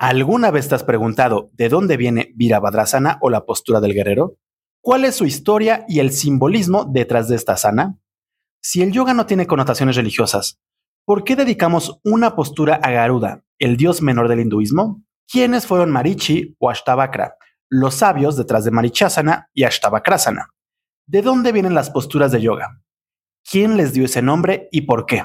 ¿Alguna vez te has preguntado de dónde viene Virabhadrasana o la postura del guerrero? ¿Cuál es su historia y el simbolismo detrás de esta sana? Si el yoga no tiene connotaciones religiosas, ¿por qué dedicamos una postura a Garuda, el dios menor del hinduismo? ¿Quiénes fueron Marichi o Ashtavakra, los sabios detrás de Marichasana y Ashtavakrasana? ¿De dónde vienen las posturas de yoga? ¿Quién les dio ese nombre y por qué?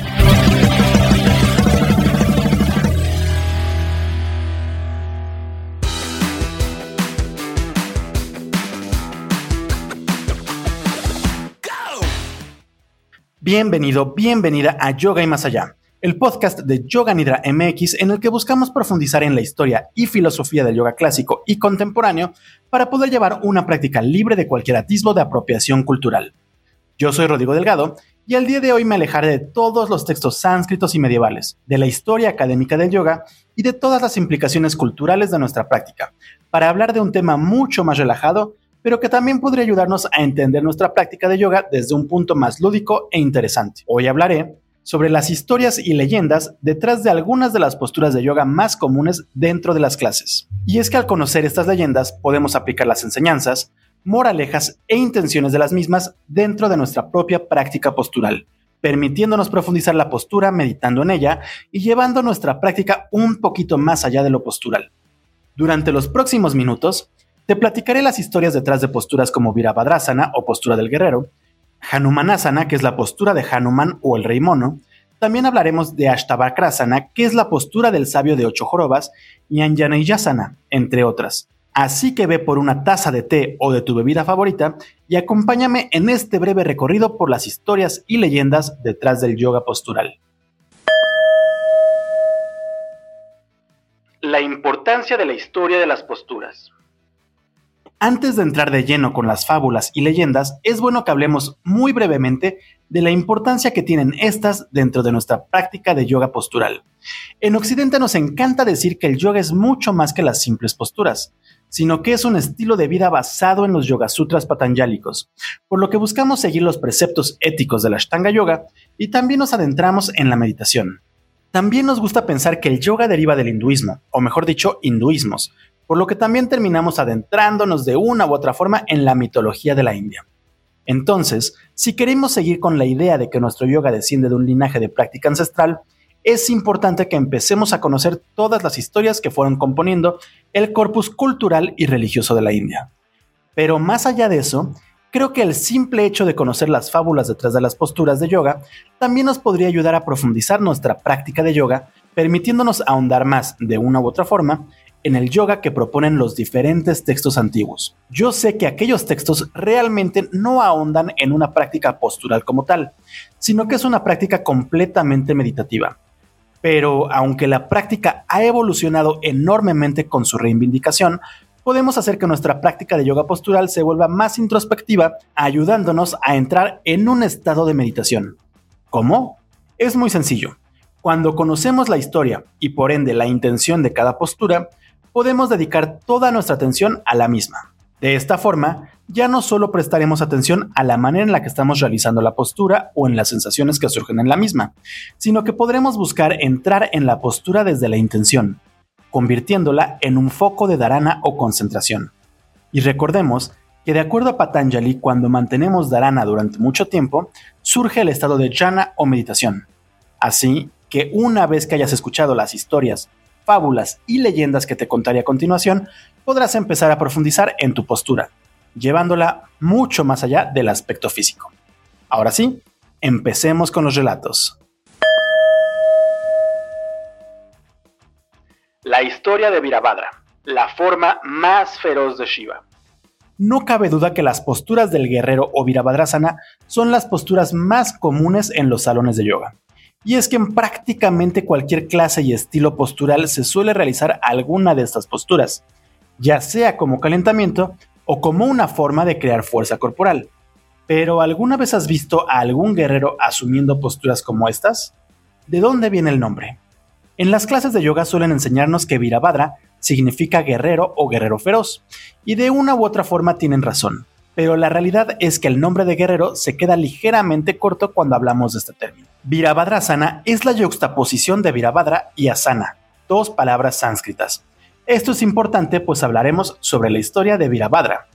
Bienvenido, bienvenida a Yoga y Más Allá, el podcast de Yoga Nidra MX en el que buscamos profundizar en la historia y filosofía del yoga clásico y contemporáneo para poder llevar una práctica libre de cualquier atisbo de apropiación cultural. Yo soy Rodrigo Delgado y el día de hoy me alejaré de todos los textos sánscritos y medievales, de la historia académica del yoga y de todas las implicaciones culturales de nuestra práctica, para hablar de un tema mucho más relajado pero que también podría ayudarnos a entender nuestra práctica de yoga desde un punto más lúdico e interesante. Hoy hablaré sobre las historias y leyendas detrás de algunas de las posturas de yoga más comunes dentro de las clases. Y es que al conocer estas leyendas podemos aplicar las enseñanzas, moralejas e intenciones de las mismas dentro de nuestra propia práctica postural, permitiéndonos profundizar la postura meditando en ella y llevando nuestra práctica un poquito más allá de lo postural. Durante los próximos minutos te platicaré las historias detrás de posturas como Virabhadrasana o postura del guerrero, Hanumanasana, que es la postura de Hanuman o el rey mono, también hablaremos de Ashtavakrasana, que es la postura del sabio de ocho jorobas, y Anjaneyasana, entre otras. Así que ve por una taza de té o de tu bebida favorita y acompáñame en este breve recorrido por las historias y leyendas detrás del yoga postural. La importancia de la historia de las posturas. Antes de entrar de lleno con las fábulas y leyendas, es bueno que hablemos muy brevemente de la importancia que tienen estas dentro de nuestra práctica de yoga postural. En Occidente nos encanta decir que el yoga es mucho más que las simples posturas, sino que es un estilo de vida basado en los Yoga Sutras patanjálicos, por lo que buscamos seguir los preceptos éticos de la Ashtanga Yoga y también nos adentramos en la meditación. También nos gusta pensar que el yoga deriva del hinduismo, o mejor dicho, hinduismos, por lo que también terminamos adentrándonos de una u otra forma en la mitología de la India. Entonces, si queremos seguir con la idea de que nuestro yoga desciende de un linaje de práctica ancestral, es importante que empecemos a conocer todas las historias que fueron componiendo el corpus cultural y religioso de la India. Pero más allá de eso, creo que el simple hecho de conocer las fábulas detrás de las posturas de yoga también nos podría ayudar a profundizar nuestra práctica de yoga, permitiéndonos ahondar más, de una u otra forma, en el yoga que proponen los diferentes textos antiguos. Yo sé que aquellos textos realmente no ahondan en una práctica postural como tal, sino que es una práctica completamente meditativa. Pero aunque la práctica ha evolucionado enormemente con su reivindicación, podemos hacer que nuestra práctica de yoga postural se vuelva más introspectiva, ayudándonos a entrar en un estado de meditación. ¿Cómo? Es muy sencillo. Cuando conocemos la historia y por ende la intención de cada postura, podemos dedicar toda nuestra atención a la misma. De esta forma, ya no solo prestaremos atención a la manera en la que estamos realizando la postura o en las sensaciones que surgen en la misma, sino que podremos buscar entrar en la postura desde la intención, convirtiéndola en un foco de dharana o concentración. Y recordemos que de acuerdo a Patanjali, cuando mantenemos dharana durante mucho tiempo, surge el estado de jhana o meditación. Así que una vez que hayas escuchado las historias fábulas y leyendas que te contaré a continuación, podrás empezar a profundizar en tu postura, llevándola mucho más allá del aspecto físico. Ahora sí, empecemos con los relatos. La historia de Virabhadra, la forma más feroz de Shiva. No cabe duda que las posturas del guerrero o Virabhadrasana son las posturas más comunes en los salones de yoga y es que en prácticamente cualquier clase y estilo postural se suele realizar alguna de estas posturas, ya sea como calentamiento o como una forma de crear fuerza corporal. Pero ¿alguna vez has visto a algún guerrero asumiendo posturas como estas? ¿De dónde viene el nombre? En las clases de yoga suelen enseñarnos que Virabhadra significa guerrero o guerrero feroz, y de una u otra forma tienen razón pero la realidad es que el nombre de guerrero se queda ligeramente corto cuando hablamos de este término. Virabhadrasana es la yuxtaposición de Virabhadra y Asana, dos palabras sánscritas. Esto es importante pues hablaremos sobre la historia de Virabhadra.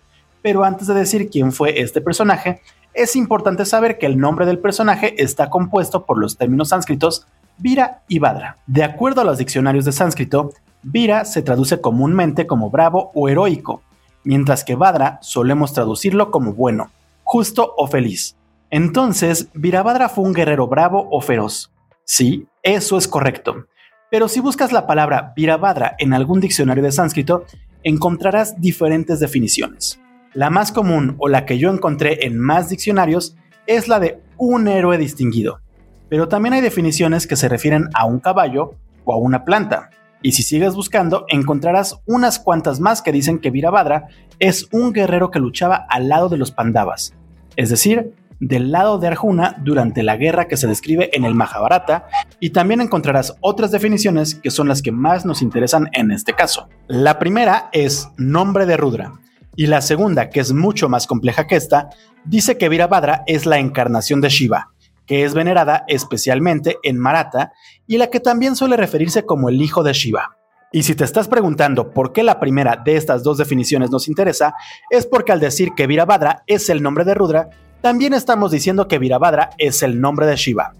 Pero antes de decir quién fue este personaje, es importante saber que el nombre del personaje está compuesto por los términos sánscritos Vira y Vadra. De acuerdo a los diccionarios de sánscrito, Vira se traduce comúnmente como bravo o heroico, mientras que Vadra solemos traducirlo como bueno, justo o feliz. Entonces, Virabhadra fue un guerrero bravo o feroz. Sí, eso es correcto. Pero si buscas la palabra Virabhadra en algún diccionario de sánscrito, encontrarás diferentes definiciones. La más común o la que yo encontré en más diccionarios es la de un héroe distinguido. Pero también hay definiciones que se refieren a un caballo o a una planta. Y si sigues buscando, encontrarás unas cuantas más que dicen que Virabhadra es un guerrero que luchaba al lado de los Pandavas, es decir, del lado de Arjuna durante la guerra que se describe en el Mahabharata, y también encontrarás otras definiciones que son las que más nos interesan en este caso. La primera es nombre de Rudra, y la segunda, que es mucho más compleja que esta, dice que Virabhadra es la encarnación de Shiva, que es venerada especialmente en Maratha y la que también suele referirse como el hijo de Shiva. Y si te estás preguntando por qué la primera de estas dos definiciones nos interesa, es porque al decir que Virabhadra es el nombre de Rudra, también estamos diciendo que Virabhadra es el nombre de Shiva.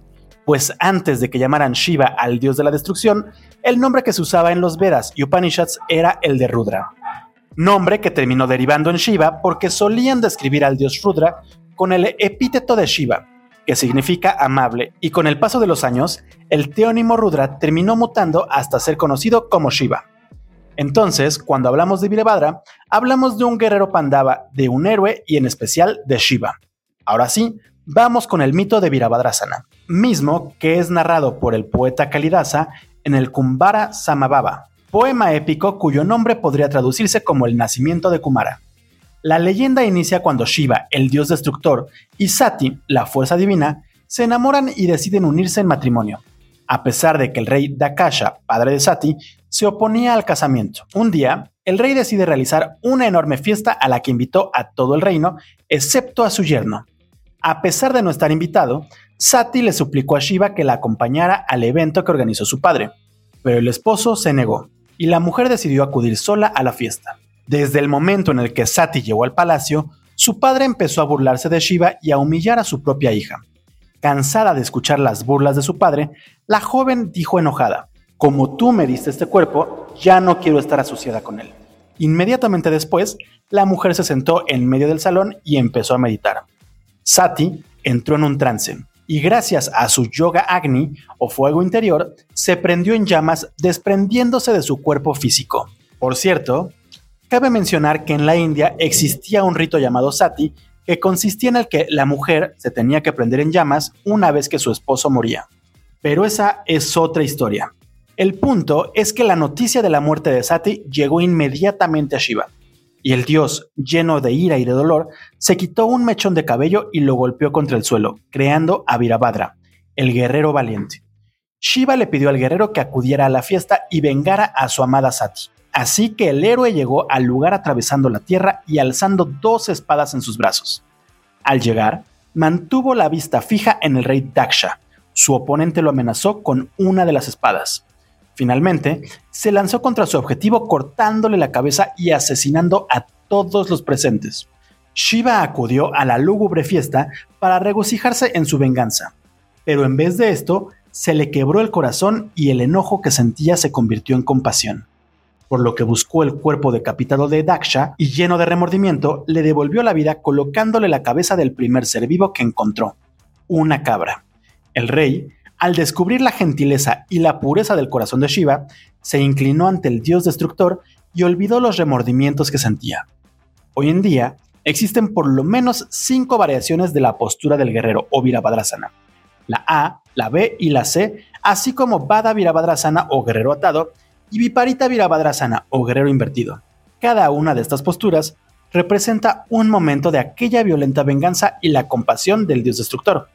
Pues antes de que llamaran Shiva al dios de la destrucción, el nombre que se usaba en los Vedas y Upanishads era el de Rudra. Nombre que terminó derivando en Shiva porque solían describir al dios Rudra con el epíteto de Shiva, que significa amable, y con el paso de los años, el teónimo Rudra terminó mutando hasta ser conocido como Shiva. Entonces, cuando hablamos de Virabhadra, hablamos de un guerrero pandava, de un héroe y en especial de Shiva. Ahora sí, vamos con el mito de Virabhadrasana, mismo que es narrado por el poeta Kalidasa en el Kumbara Samabhava, poema épico cuyo nombre podría traducirse como el nacimiento de Kumara. La leyenda inicia cuando Shiva, el dios destructor, y Sati, la fuerza divina, se enamoran y deciden unirse en matrimonio, a pesar de que el rey Dakasha, padre de Sati, se oponía al casamiento. Un día, el rey decide realizar una enorme fiesta a la que invitó a todo el reino, excepto a su yerno. A pesar de no estar invitado, Sati le suplicó a Shiva que la acompañara al evento que organizó su padre, pero el esposo se negó, y la mujer decidió acudir sola a la fiesta. Desde el momento en el que Sati llegó al palacio, su padre empezó a burlarse de Shiva y a humillar a su propia hija. Cansada de escuchar las burlas de su padre, la joven dijo enojada, Como tú me diste este cuerpo, ya no quiero estar asociada con él. Inmediatamente después, la mujer se sentó en medio del salón y empezó a meditar. Sati entró en un trance y gracias a su yoga agni o fuego interior, se prendió en llamas desprendiéndose de su cuerpo físico. Por cierto, Cabe mencionar que en la India existía un rito llamado sati que consistía en el que la mujer se tenía que prender en llamas una vez que su esposo moría. Pero esa es otra historia. El punto es que la noticia de la muerte de Sati llegó inmediatamente a Shiva, y el dios, lleno de ira y de dolor, se quitó un mechón de cabello y lo golpeó contra el suelo, creando a Virabhadra, el guerrero valiente. Shiva le pidió al guerrero que acudiera a la fiesta y vengara a su amada Sati. Así que el héroe llegó al lugar atravesando la tierra y alzando dos espadas en sus brazos. Al llegar, mantuvo la vista fija en el rey Daksha. Su oponente lo amenazó con una de las espadas. Finalmente, se lanzó contra su objetivo cortándole la cabeza y asesinando a todos los presentes. Shiva acudió a la lúgubre fiesta para regocijarse en su venganza, pero en vez de esto, se le quebró el corazón y el enojo que sentía se convirtió en compasión por lo que buscó el cuerpo decapitado de Daksha y lleno de remordimiento le devolvió la vida colocándole la cabeza del primer ser vivo que encontró, una cabra. El rey, al descubrir la gentileza y la pureza del corazón de Shiva, se inclinó ante el dios destructor y olvidó los remordimientos que sentía. Hoy en día, existen por lo menos cinco variaciones de la postura del guerrero o Virabhadrasana. La A la B y la C, así como Vada Virabhadrasana o guerrero atado y Viparita Virabhadrasana o guerrero invertido. Cada una de estas posturas representa un momento de aquella violenta venganza y la compasión del dios destructor.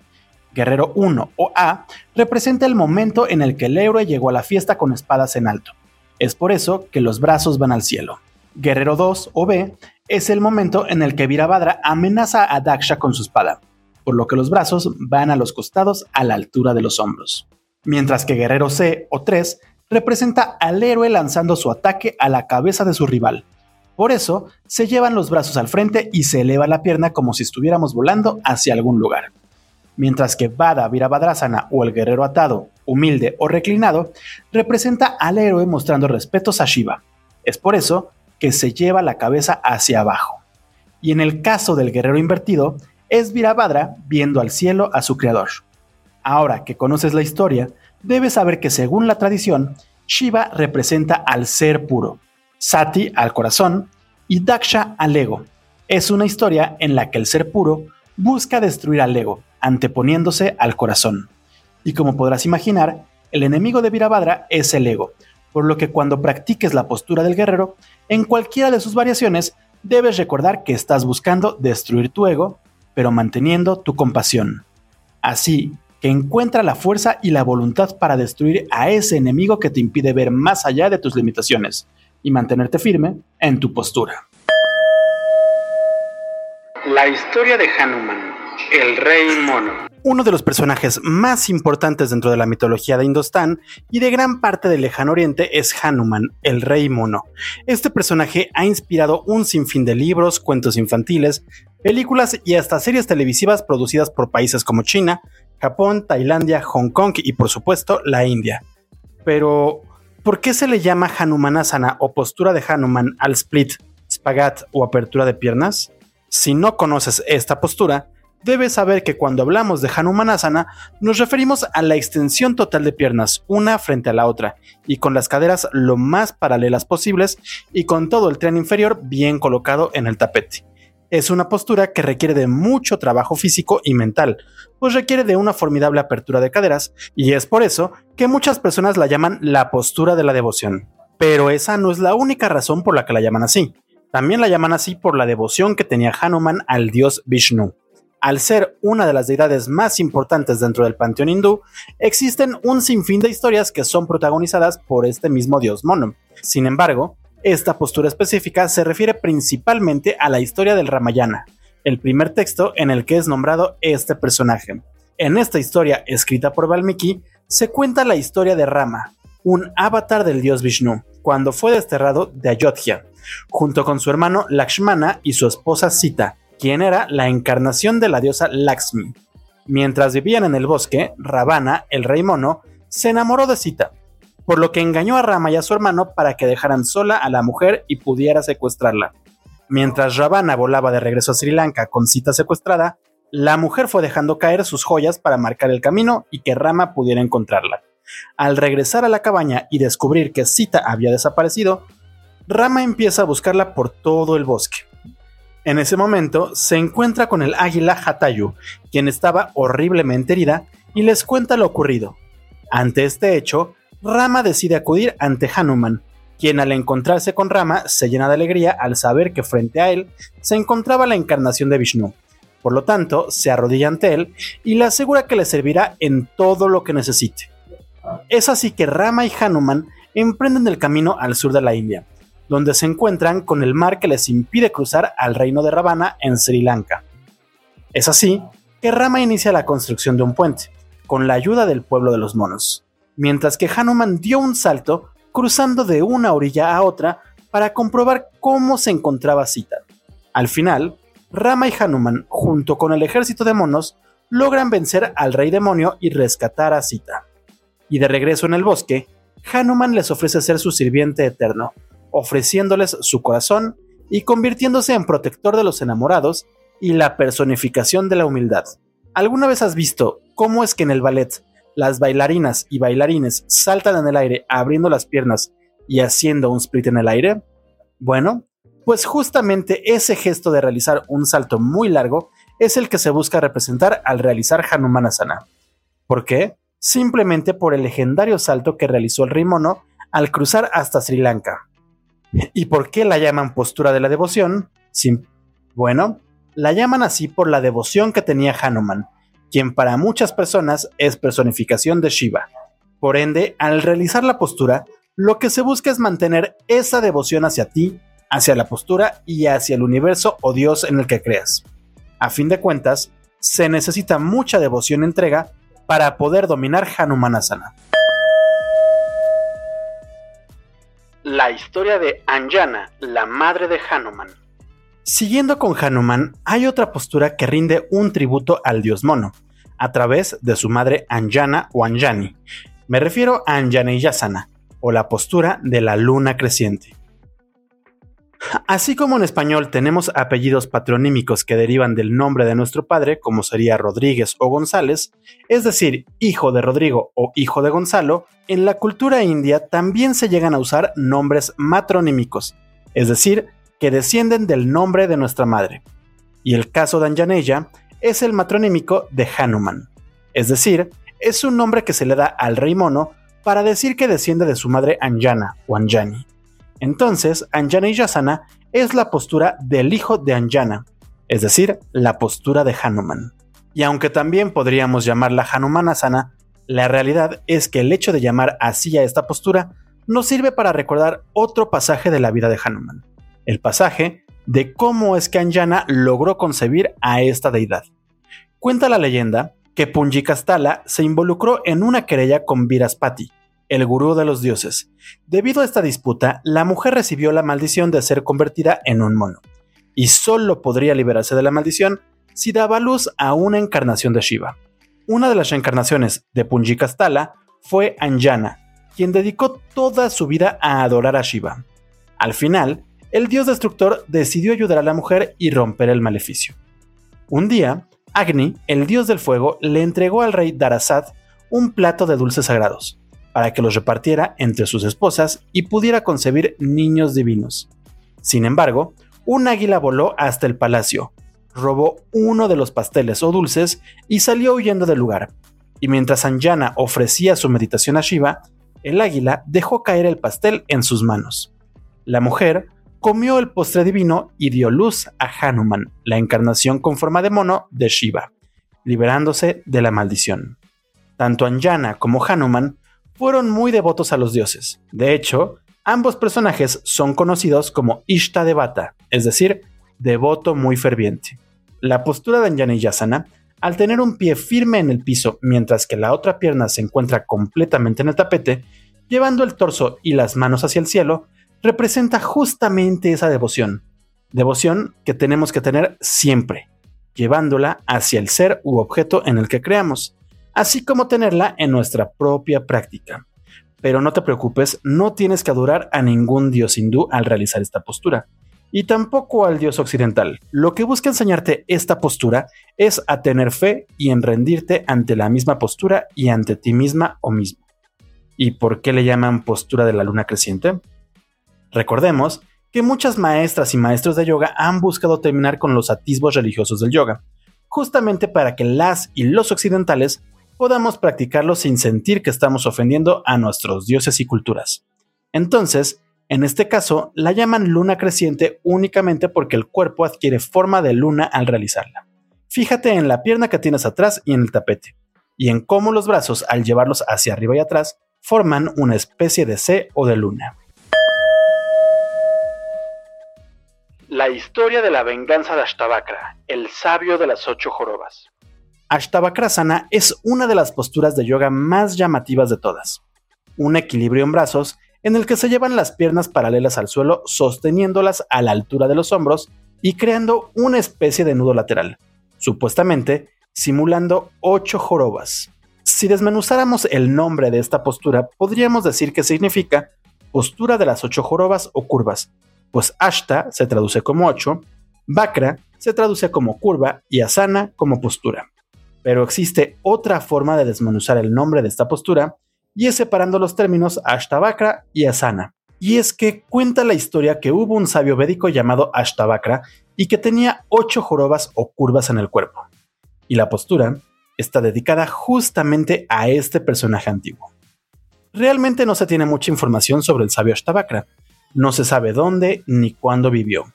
Guerrero 1 o A representa el momento en el que el héroe llegó a la fiesta con espadas en alto. Es por eso que los brazos van al cielo. Guerrero 2 o B es el momento en el que Virabhadra amenaza a Daksha con su espada, por lo que los brazos van a los costados a la altura de los hombros. Mientras que Guerrero C o 3 representa al héroe lanzando su ataque a la cabeza de su rival. Por eso, se llevan los brazos al frente y se eleva la pierna como si estuviéramos volando hacia algún lugar. Mientras que Vada Virabhadrasana o el guerrero atado, humilde o reclinado, representa al héroe mostrando respetos a Shiva. Es por eso que se lleva la cabeza hacia abajo. Y en el caso del guerrero invertido, es Virabhadra viendo al cielo a su creador. Ahora que conoces la historia, debes saber que según la tradición, Shiva representa al ser puro, Sati al corazón y Daksha al ego. Es una historia en la que el ser puro busca destruir al ego, anteponiéndose al corazón. Y como podrás imaginar, el enemigo de Virabhadra es el ego, por lo que cuando practiques la postura del guerrero, en cualquiera de sus variaciones, debes recordar que estás buscando destruir tu ego, pero manteniendo tu compasión. Así que encuentra la fuerza y la voluntad para destruir a ese enemigo que te impide ver más allá de tus limitaciones y mantenerte firme en tu postura. La historia de Hanuman, el rey mono. Uno de los personajes más importantes dentro de la mitología de Indostán y de gran parte del lejano oriente es Hanuman, el rey mono. Este personaje ha inspirado un sinfín de libros, cuentos infantiles, películas y hasta series televisivas producidas por países como China, Japón, Tailandia, Hong Kong y por supuesto la India. Pero, ¿por qué se le llama Hanumanasana o postura de Hanuman al split, spagat o apertura de piernas? Si no conoces esta postura, debes saber que cuando hablamos de Hanumanasana nos referimos a la extensión total de piernas, una frente a la otra, y con las caderas lo más paralelas posibles y con todo el tren inferior bien colocado en el tapete es una postura que requiere de mucho trabajo físico y mental, pues requiere de una formidable apertura de caderas, y es por eso que muchas personas la llaman la postura de la devoción. Pero esa no es la única razón por la que la llaman así. También la llaman así por la devoción que tenía Hanuman al dios Vishnu. Al ser una de las deidades más importantes dentro del panteón hindú, existen un sinfín de historias que son protagonizadas por este mismo dios mono. Sin embargo, esta postura específica se refiere principalmente a la historia del Ramayana, el primer texto en el que es nombrado este personaje. En esta historia, escrita por Valmiki, se cuenta la historia de Rama, un avatar del dios Vishnu, cuando fue desterrado de Ayodhya, junto con su hermano Lakshmana y su esposa Sita, quien era la encarnación de la diosa Lakshmi. Mientras vivían en el bosque, Ravana, el rey mono, se enamoró de Sita, por lo que engañó a Rama y a su hermano para que dejaran sola a la mujer y pudiera secuestrarla. Mientras Ravana volaba de regreso a Sri Lanka con Sita secuestrada, la mujer fue dejando caer sus joyas para marcar el camino y que Rama pudiera encontrarla. Al regresar a la cabaña y descubrir que Sita había desaparecido, Rama empieza a buscarla por todo el bosque. En ese momento se encuentra con el águila Hatayu, quien estaba horriblemente herida, y les cuenta lo ocurrido. Ante este hecho, Rama decide acudir ante Hanuman, quien al encontrarse con Rama se llena de alegría al saber que frente a él se encontraba la encarnación de Vishnu. Por lo tanto, se arrodilla ante él y le asegura que le servirá en todo lo que necesite. Es así que Rama y Hanuman emprenden el camino al sur de la India, donde se encuentran con el mar que les impide cruzar al reino de Ravana en Sri Lanka. Es así que Rama inicia la construcción de un puente, con la ayuda del pueblo de los monos mientras que Hanuman dio un salto cruzando de una orilla a otra para comprobar cómo se encontraba Sita. Al final, Rama y Hanuman, junto con el ejército de monos, logran vencer al rey demonio y rescatar a Sita. Y de regreso en el bosque, Hanuman les ofrece ser su sirviente eterno, ofreciéndoles su corazón y convirtiéndose en protector de los enamorados y la personificación de la humildad. ¿Alguna vez has visto cómo es que en el ballet las bailarinas y bailarines saltan en el aire abriendo las piernas y haciendo un split en el aire? Bueno, pues justamente ese gesto de realizar un salto muy largo es el que se busca representar al realizar Hanumanasana. ¿Por qué? simplemente por el legendario salto que realizó el rey mono al cruzar hasta Sri Lanka. ¿Y por qué la llaman postura de la devoción? bueno, la llaman así por la devoción que tenía Hanuman, quien para muchas personas es personificación de Shiva. Por ende, al realizar la postura, lo que se busca es mantener esa devoción hacia ti, hacia la postura y hacia el universo o Dios en el que creas. A fin de cuentas, se necesita mucha devoción y entrega para poder dominar Hanumanasana. La historia de Anjana, la madre de Hanuman. Siguiendo con Hanuman, hay otra postura que rinde un tributo al dios mono, a través de su madre Anjana o Anjani. Me refiero a Anjaneyasana, o la postura de la luna creciente. Así como en español tenemos apellidos patronímicos que derivan del nombre de nuestro padre, como sería Rodríguez o González, es decir, hijo de Rodrigo o hijo de Gonzalo, en la cultura india también se llegan a usar nombres matronímicos, es decir, que descienden del nombre de nuestra madre. Y el caso de Anjaneya es el matronímico de Hanuman, es decir, es un nombre que se le da al rey mono para decir que desciende de su madre Anjana o Anjani. Entonces, Anjana y Yasana es la postura del hijo de Anjana, es decir, la postura de Hanuman. Y aunque también podríamos llamarla Hanumanasana, la realidad es que el hecho de llamar así a esta postura nos sirve para recordar otro pasaje de la vida de Hanuman, el pasaje de cómo es que Anjana logró concebir a esta deidad. Cuenta la leyenda que Punjikastala se involucró en una querella con Viraspati, el gurú de los dioses. Debido a esta disputa, la mujer recibió la maldición de ser convertida en un mono, y solo podría liberarse de la maldición si daba luz a una encarnación de Shiva. Una de las reencarnaciones de Punjikastala fue Anjana, quien dedicó toda su vida a adorar a Shiva. Al final, el dios destructor decidió ayudar a la mujer y romper el maleficio. Un día, Agni, el dios del fuego, le entregó al rey Darasat un plato de dulces sagrados, para que los repartiera entre sus esposas y pudiera concebir niños divinos. Sin embargo, un águila voló hasta el palacio, robó uno de los pasteles o dulces y salió huyendo del lugar. Y mientras Anjana ofrecía su meditación a Shiva, el águila dejó caer el pastel en sus manos. La mujer comió el postre divino y dio luz a Hanuman, la encarnación con forma de mono de Shiva, liberándose de la maldición. Tanto Anjana como Hanuman fueron muy devotos a los dioses. De hecho, ambos personajes son conocidos como Ishta Devata, es decir, devoto muy ferviente. La postura de Anjana Yasana, al tener un pie firme en el piso mientras que la otra pierna se encuentra completamente en el tapete, llevando el torso y las manos hacia el cielo, representa justamente esa devoción. Devoción que tenemos que tener siempre, llevándola hacia el ser u objeto en el que creamos así como tenerla en nuestra propia práctica. Pero no te preocupes, no tienes que adorar a ningún dios hindú al realizar esta postura, y tampoco al dios occidental. Lo que busca enseñarte esta postura es a tener fe y en rendirte ante la misma postura y ante ti misma o mismo. ¿Y por qué le llaman postura de la luna creciente? Recordemos que muchas maestras y maestros de yoga han buscado terminar con los atisbos religiosos del yoga, justamente para que las y los occidentales podamos practicarlo sin sentir que estamos ofendiendo a nuestros dioses y culturas. Entonces, en este caso, la llaman luna creciente únicamente porque el cuerpo adquiere forma de luna al realizarla. Fíjate en la pierna que tienes atrás y en el tapete, y en cómo los brazos, al llevarlos hacia arriba y atrás, forman una especie de C o de luna. La historia de la venganza de Ashtavakra, el sabio de las ocho jorobas. Ashtavakrasana es una de las posturas de yoga más llamativas de todas. Un equilibrio en brazos en el que se llevan las piernas paralelas al suelo sosteniéndolas a la altura de los hombros y creando una especie de nudo lateral, supuestamente simulando ocho jorobas. Si desmenuzáramos el nombre de esta postura, podríamos decir que significa postura de las ocho jorobas o curvas, pues Ashta se traduce como ocho, Vakra se traduce como curva y Asana como postura. Pero existe otra forma de desmenuzar el nombre de esta postura y es separando los términos Ashtavakra y Asana. Y es que cuenta la historia que hubo un sabio védico llamado Ashtavakra y que tenía ocho jorobas o curvas en el cuerpo. Y la postura está dedicada justamente a este personaje antiguo. Realmente no se tiene mucha información sobre el sabio Ashtavakra, no se sabe dónde ni cuándo vivió.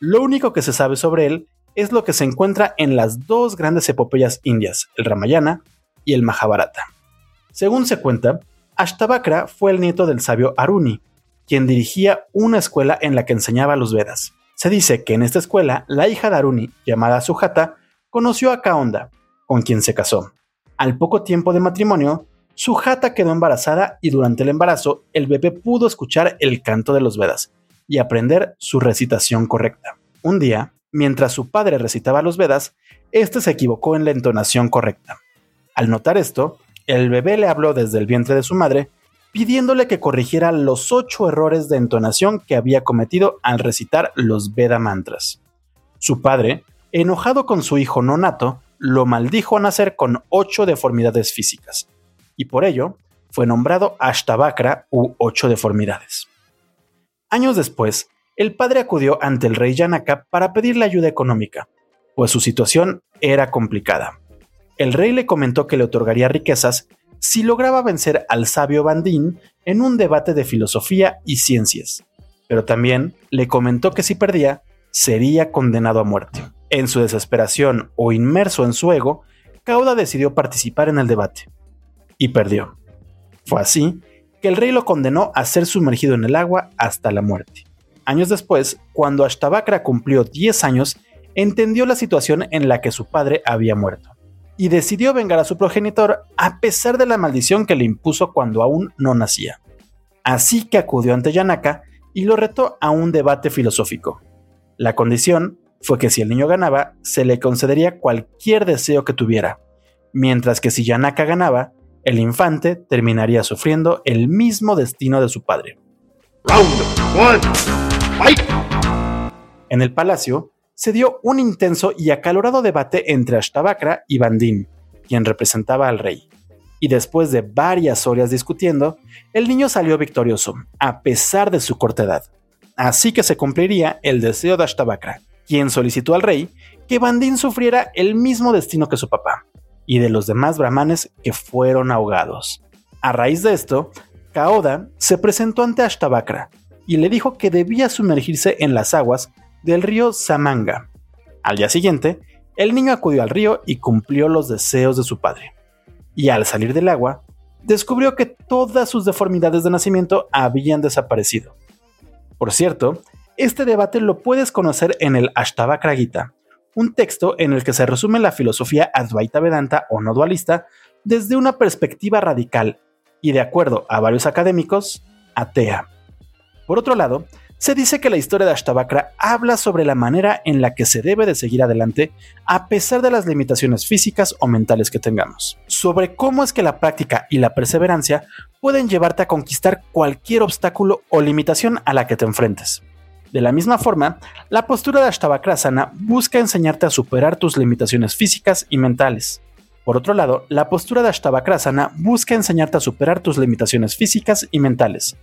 Lo único que se sabe sobre él es lo que se encuentra en las dos grandes epopeyas indias, el Ramayana y el Mahabharata. Según se cuenta, Ashtavakra fue el nieto del sabio Aruni, quien dirigía una escuela en la que enseñaba los Vedas. Se dice que en esta escuela, la hija de Aruni, llamada Sujata, conoció a Kaonda, con quien se casó. Al poco tiempo de matrimonio, Sujata quedó embarazada y durante el embarazo el bebé pudo escuchar el canto de los Vedas y aprender su recitación correcta. Un día, mientras su padre recitaba los Vedas, éste se equivocó en la entonación correcta. Al notar esto, el bebé le habló desde el vientre de su madre, pidiéndole que corrigiera los ocho errores de entonación que había cometido al recitar los Veda mantras. Su padre, enojado con su hijo nonato, lo maldijo a nacer con ocho deformidades físicas, y por ello fue nombrado Ashtavakra u ocho deformidades. Años después, el padre acudió ante el rey Yanaka para pedirle ayuda económica, pues su situación era complicada. El rey le comentó que le otorgaría riquezas si lograba vencer al sabio Bandín en un debate de filosofía y ciencias, pero también le comentó que si perdía, sería condenado a muerte. En su desesperación o inmerso en su ego, Cauda decidió participar en el debate y perdió. Fue así que el rey lo condenó a ser sumergido en el agua hasta la muerte. Años después, cuando Ashtavakra cumplió 10 años, entendió la situación en la que su padre había muerto y decidió vengar a su progenitor a pesar de la maldición que le impuso cuando aún no nacía. Así que acudió ante Yanaka y lo retó a un debate filosófico. La condición fue que si el niño ganaba, se le concedería cualquier deseo que tuviera, mientras que si Yanaka ganaba, el infante terminaría sufriendo el mismo destino de su padre. En el palacio se dio un intenso y acalorado debate entre Ashtavakra y Bandín, quien representaba al rey. Y después de varias horas discutiendo, el niño salió victorioso, a pesar de su corta edad. Así que se cumpliría el deseo de Ashtavakra, quien solicitó al rey que Bandín sufriera el mismo destino que su papá, y de los demás brahmanes que fueron ahogados. A raíz de esto, Kaoda se presentó ante Ashtavakra y le dijo que debía sumergirse en las aguas del río Samanga. Al día siguiente, el niño acudió al río y cumplió los deseos de su padre. Y al salir del agua, descubrió que todas sus deformidades de nacimiento habían desaparecido. Por cierto, este debate lo puedes conocer en el Ashtavakra Gita, un texto en el que se resume la filosofía Advaita Vedanta o no dualista desde una perspectiva radical y, de acuerdo a varios académicos, atea. Por otro lado, se dice que la historia de Ashtavakra habla sobre la manera en la que se debe de seguir adelante a pesar de las limitaciones físicas o mentales que tengamos, sobre cómo es que la práctica y la perseverancia pueden llevarte a conquistar cualquier obstáculo o limitación a la que te enfrentes. De la misma forma, la postura de Ashtavakrasana busca enseñarte a superar tus limitaciones físicas y mentales. Por otro lado, la postura de Ashtavakrasana busca enseñarte a superar tus limitaciones físicas y mentales,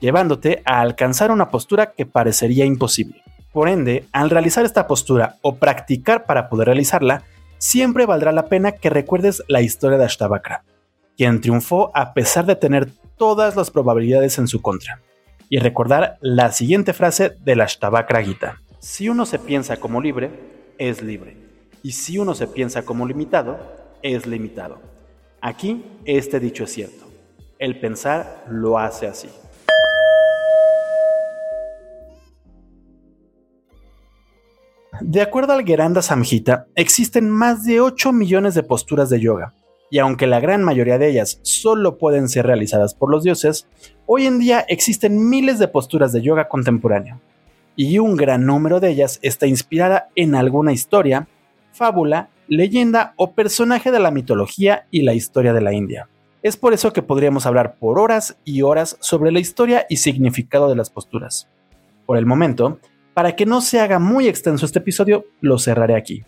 llevándote a alcanzar una postura que parecería imposible. Por ende, al realizar esta postura o practicar para poder realizarla, siempre valdrá la pena que recuerdes la historia de Ashtavakra, quien triunfó a pesar de tener todas las probabilidades en su contra y recordar la siguiente frase de la Ashtavakra Gita. Si uno se piensa como libre, es libre. Y si uno se piensa como limitado, es limitado. Aquí este dicho es cierto. El pensar lo hace así. De acuerdo al Geranda Samhita, existen más de 8 millones de posturas de yoga, y aunque la gran mayoría de ellas solo pueden ser realizadas por los dioses, hoy en día existen miles de posturas de yoga contemporáneo, y un gran número de ellas está inspirada en alguna historia, fábula, leyenda o personaje de la mitología y la historia de la India. Es por eso que podríamos hablar por horas y horas sobre la historia y significado de las posturas. Por el momento, para que no se haga muy extenso este episodio, lo cerraré aquí.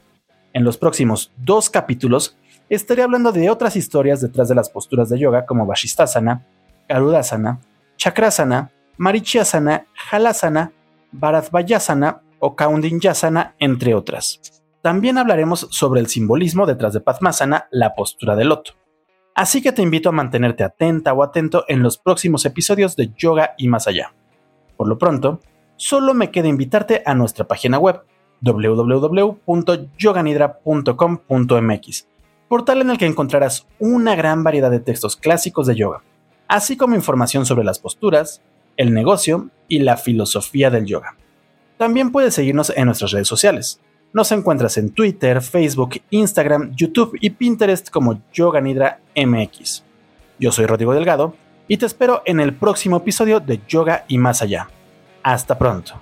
En los próximos dos capítulos estaré hablando de otras historias detrás de las posturas de yoga como Vashistasana, Garudasana, Chakrasana, Marichyasana, Halasana, Bharadvajasana o Kaundinyasana, entre otras. También hablaremos sobre el simbolismo detrás de Padmasana, la postura del loto. Así que te invito a mantenerte atenta o atento en los próximos episodios de Yoga y más allá. Por lo pronto, solo me queda invitarte a nuestra página web www.yoganidra.com.mx, portal en el que encontrarás una gran variedad de textos clásicos de yoga, así como información sobre las posturas, el negocio y la filosofía del yoga. También puedes seguirnos en nuestras redes sociales. Nos encuentras en Twitter, Facebook, Instagram, YouTube y Pinterest como Yoga Nidra MX. Yo soy Rodrigo Delgado y te espero en el próximo episodio de Yoga y más allá. Hasta pronto.